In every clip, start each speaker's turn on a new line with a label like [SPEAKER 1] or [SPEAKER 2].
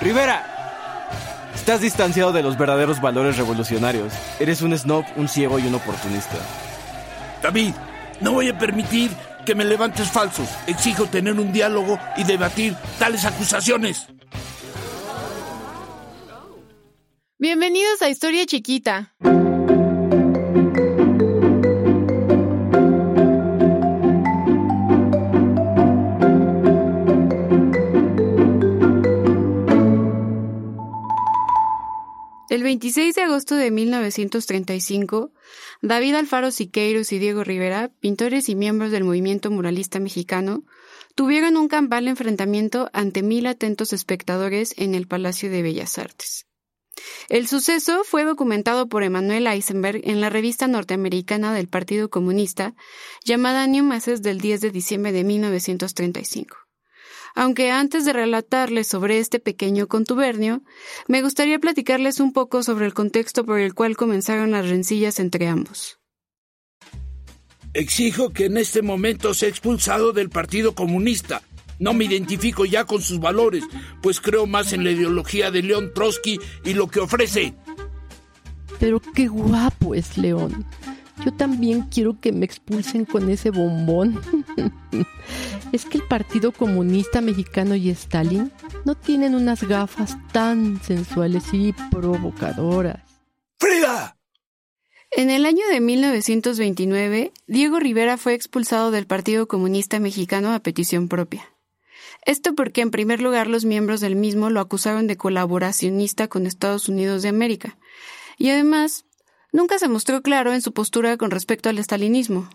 [SPEAKER 1] Rivera, estás distanciado de los verdaderos valores revolucionarios. Eres un snob, un ciego y un oportunista.
[SPEAKER 2] David, no voy a permitir que me levantes falsos. Exijo tener un diálogo y debatir tales acusaciones.
[SPEAKER 3] Bienvenidos a Historia Chiquita. El 26 de agosto de 1935, David Alfaro Siqueiros y Diego Rivera, pintores y miembros del movimiento muralista mexicano, tuvieron un campal enfrentamiento ante mil atentos espectadores en el Palacio de Bellas Artes. El suceso fue documentado por Emanuel Eisenberg en la revista norteamericana del Partido Comunista llamada New Masses del 10 de diciembre de 1935. Aunque antes de relatarles sobre este pequeño contubernio, me gustaría platicarles un poco sobre el contexto por el cual comenzaron las rencillas entre ambos.
[SPEAKER 2] Exijo que en este momento sea expulsado del Partido Comunista. No me identifico ya con sus valores, pues creo más en la ideología de León Trotsky y lo que ofrece.
[SPEAKER 4] Pero qué guapo es León. Yo también quiero que me expulsen con ese bombón. es que el Partido Comunista Mexicano y Stalin no tienen unas gafas tan sensuales y provocadoras.
[SPEAKER 2] ¡Frida!
[SPEAKER 3] En el año de 1929, Diego Rivera fue expulsado del Partido Comunista Mexicano a petición propia. Esto porque, en primer lugar, los miembros del mismo lo acusaron de colaboracionista con Estados Unidos de América, y además nunca se mostró claro en su postura con respecto al estalinismo.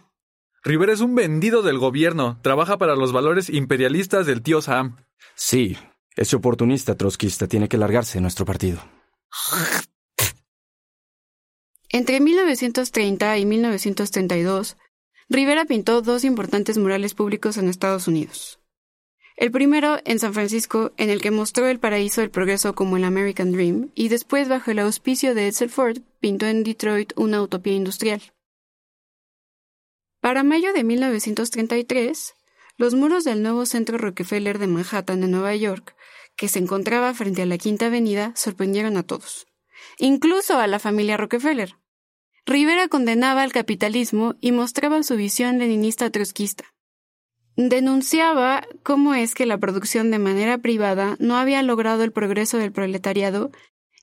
[SPEAKER 5] Rivera es un vendido del gobierno, trabaja para los valores imperialistas del tío Sam.
[SPEAKER 1] Sí, ese oportunista trotskista tiene que largarse de nuestro partido.
[SPEAKER 3] Entre 1930 y 1932, Rivera pintó dos importantes murales públicos en Estados Unidos. El primero en San Francisco, en el que mostró el paraíso del progreso como el American Dream, y después, bajo el auspicio de Edsel Ford, pintó en Detroit una utopía industrial. Para mayo de 1933, los muros del nuevo centro Rockefeller de Manhattan, en Nueva York, que se encontraba frente a la Quinta Avenida, sorprendieron a todos, incluso a la familia Rockefeller. Rivera condenaba al capitalismo y mostraba su visión leninista trotskista. Denunciaba cómo es que la producción de manera privada no había logrado el progreso del proletariado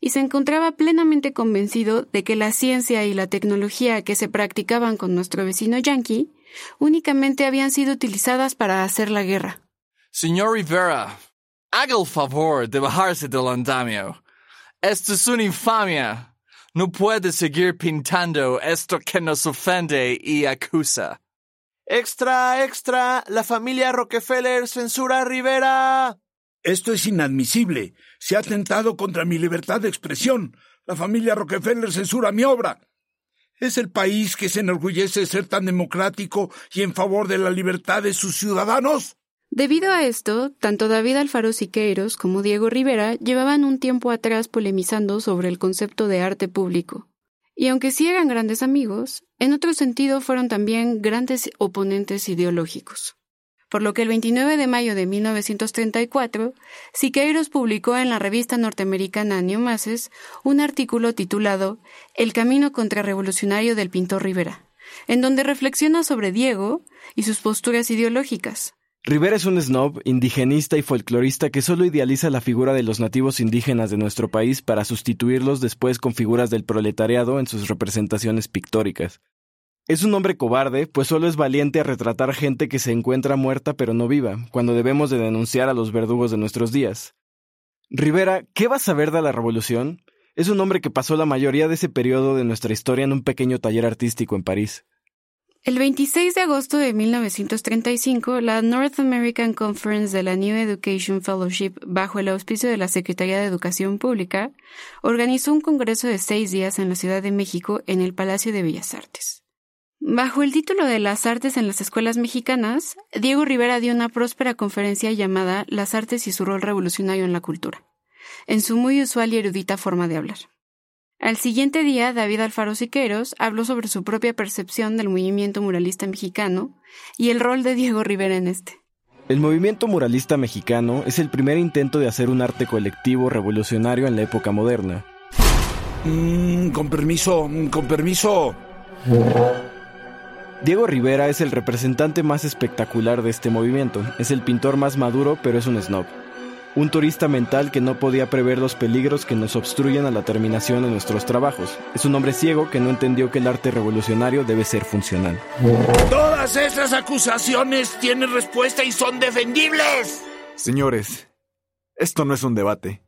[SPEAKER 3] y se encontraba plenamente convencido de que la ciencia y la tecnología que se practicaban con nuestro vecino yanqui únicamente habían sido utilizadas para hacer la guerra.
[SPEAKER 6] Señor Rivera, haga el favor de bajarse del andamio. Esto es una infamia. No puede seguir pintando esto que nos ofende y acusa.
[SPEAKER 7] Extra, extra, la familia Rockefeller censura a Rivera.
[SPEAKER 2] Esto es inadmisible. Se ha atentado contra mi libertad de expresión. La familia Rockefeller censura mi obra. Es el país que se enorgullece de ser tan democrático y en favor de la libertad de sus ciudadanos.
[SPEAKER 3] Debido a esto, tanto David Alfaro Siqueiros como Diego Rivera llevaban un tiempo atrás polemizando sobre el concepto de arte público. Y aunque sí eran grandes amigos, en otro sentido fueron también grandes oponentes ideológicos. Por lo que el 29 de mayo de 1934, Siqueiros publicó en la revista norteamericana New Masses un artículo titulado El camino contrarrevolucionario del pintor Rivera, en donde reflexiona sobre Diego y sus posturas ideológicas,
[SPEAKER 1] Rivera es un snob, indigenista y folclorista que solo idealiza la figura de los nativos indígenas de nuestro país para sustituirlos después con figuras del proletariado en sus representaciones pictóricas. Es un hombre cobarde, pues solo es valiente a retratar gente que se encuentra muerta pero no viva, cuando debemos de denunciar a los verdugos de nuestros días. Rivera, ¿qué vas a ver de la revolución? Es un hombre que pasó la mayoría de ese periodo de nuestra historia en un pequeño taller artístico en París.
[SPEAKER 3] El 26 de agosto de 1935, la North American Conference de la New Education Fellowship, bajo el auspicio de la Secretaría de Educación Pública, organizó un congreso de seis días en la Ciudad de México en el Palacio de Bellas Artes. Bajo el título de Las Artes en las Escuelas Mexicanas, Diego Rivera dio una próspera conferencia llamada Las Artes y su rol revolucionario en la cultura, en su muy usual y erudita forma de hablar. Al siguiente día, David Alfaro Siqueiros habló sobre su propia percepción del movimiento muralista mexicano y el rol de Diego Rivera en este.
[SPEAKER 1] El movimiento muralista mexicano es el primer intento de hacer un arte colectivo revolucionario en la época moderna.
[SPEAKER 2] Mm, con permiso, mm, con permiso.
[SPEAKER 1] Diego Rivera es el representante más espectacular de este movimiento. Es el pintor más maduro, pero es un snob. Un turista mental que no podía prever los peligros que nos obstruyen a la terminación de nuestros trabajos. Es un hombre ciego que no entendió que el arte revolucionario debe ser funcional.
[SPEAKER 2] Todas esas acusaciones tienen respuesta y son defendibles.
[SPEAKER 8] Señores, esto no es un debate.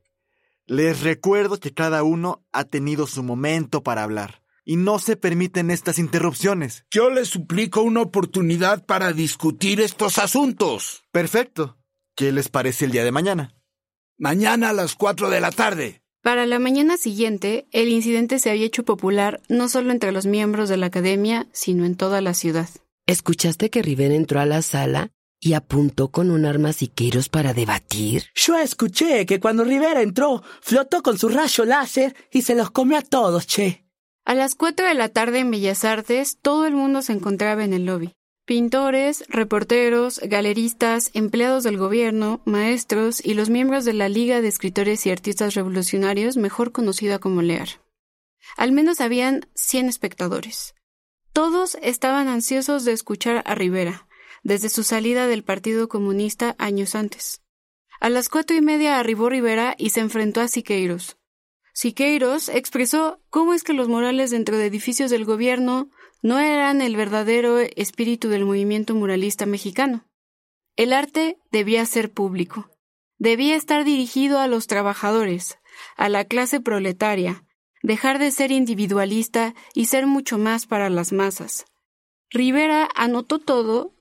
[SPEAKER 8] Les recuerdo que cada uno ha tenido su momento para hablar y no se permiten estas interrupciones.
[SPEAKER 2] Yo les suplico una oportunidad para discutir estos asuntos.
[SPEAKER 8] Perfecto. ¿Qué les parece el día de mañana?
[SPEAKER 2] Mañana a las 4 de la tarde.
[SPEAKER 3] Para la mañana siguiente, el incidente se había hecho popular no solo entre los miembros de la academia, sino en toda la ciudad.
[SPEAKER 9] ¿Escuchaste que Rivera entró a la sala y apuntó con un arma a Siqueiros para debatir?
[SPEAKER 10] Yo escuché que cuando Rivera entró, flotó con su rayo láser y se los comió a todos, che.
[SPEAKER 3] A las 4 de la tarde en Bellas Artes, todo el mundo se encontraba en el lobby. Pintores, reporteros, galeristas, empleados del gobierno, maestros y los miembros de la Liga de Escritores y Artistas Revolucionarios, mejor conocida como LEAR. Al menos habían 100 espectadores. Todos estaban ansiosos de escuchar a Rivera, desde su salida del Partido Comunista años antes. A las cuatro y media arribó Rivera y se enfrentó a Siqueiros. Siqueiros expresó cómo es que los murales dentro de edificios del gobierno no eran el verdadero espíritu del movimiento muralista mexicano. El arte debía ser público, debía estar dirigido a los trabajadores, a la clase proletaria, dejar de ser individualista y ser mucho más para las masas. Rivera anotó todo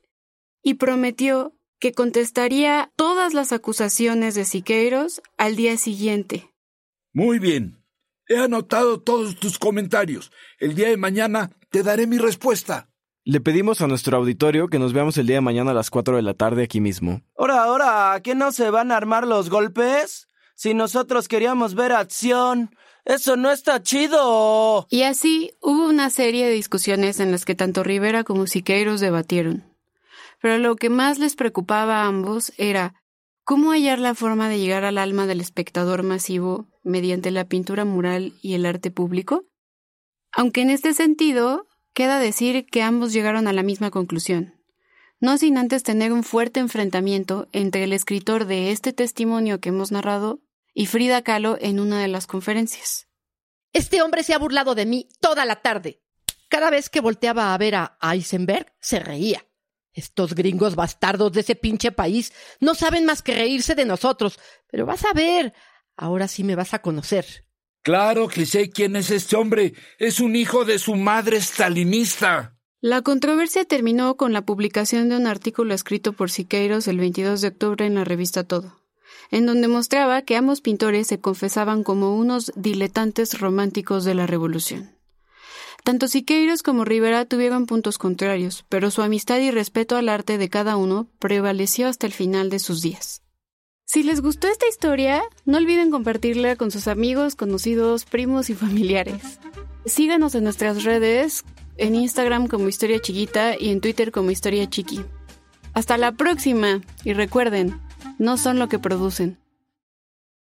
[SPEAKER 3] y prometió que contestaría todas las acusaciones de Siqueiros al día siguiente.
[SPEAKER 2] Muy bien. He anotado todos tus comentarios. El día de mañana te daré mi respuesta.
[SPEAKER 1] Le pedimos a nuestro auditorio que nos veamos el día de mañana a las 4 de la tarde aquí mismo.
[SPEAKER 10] Ahora, ahora, ¿qué no se van a armar los golpes? Si nosotros queríamos ver acción. Eso no está chido.
[SPEAKER 3] Y así hubo una serie de discusiones en las que tanto Rivera como Siqueiros debatieron. Pero lo que más les preocupaba a ambos era cómo hallar la forma de llegar al alma del espectador masivo mediante la pintura mural y el arte público? Aunque en este sentido, queda decir que ambos llegaron a la misma conclusión, no sin antes tener un fuerte enfrentamiento entre el escritor de este testimonio que hemos narrado y Frida Kahlo en una de las conferencias.
[SPEAKER 4] Este hombre se ha burlado de mí toda la tarde. Cada vez que volteaba a ver a Eisenberg, se reía. Estos gringos bastardos de ese pinche país no saben más que reírse de nosotros. Pero vas a ver, ahora sí me vas a conocer.
[SPEAKER 2] Claro que sé quién es este hombre. Es un hijo de su madre stalinista.
[SPEAKER 3] La controversia terminó con la publicación de un artículo escrito por Siqueiros el 22 de octubre en la revista Todo, en donde mostraba que ambos pintores se confesaban como unos diletantes románticos de la revolución. Tanto Siqueiros como Rivera tuvieron puntos contrarios, pero su amistad y respeto al arte de cada uno prevaleció hasta el final de sus días. Si les gustó esta historia, no olviden compartirla con sus amigos, conocidos, primos y familiares. Síganos en nuestras redes, en Instagram como Historia Chiquita y en Twitter como Historia Chiqui. Hasta la próxima y recuerden, no son lo que producen.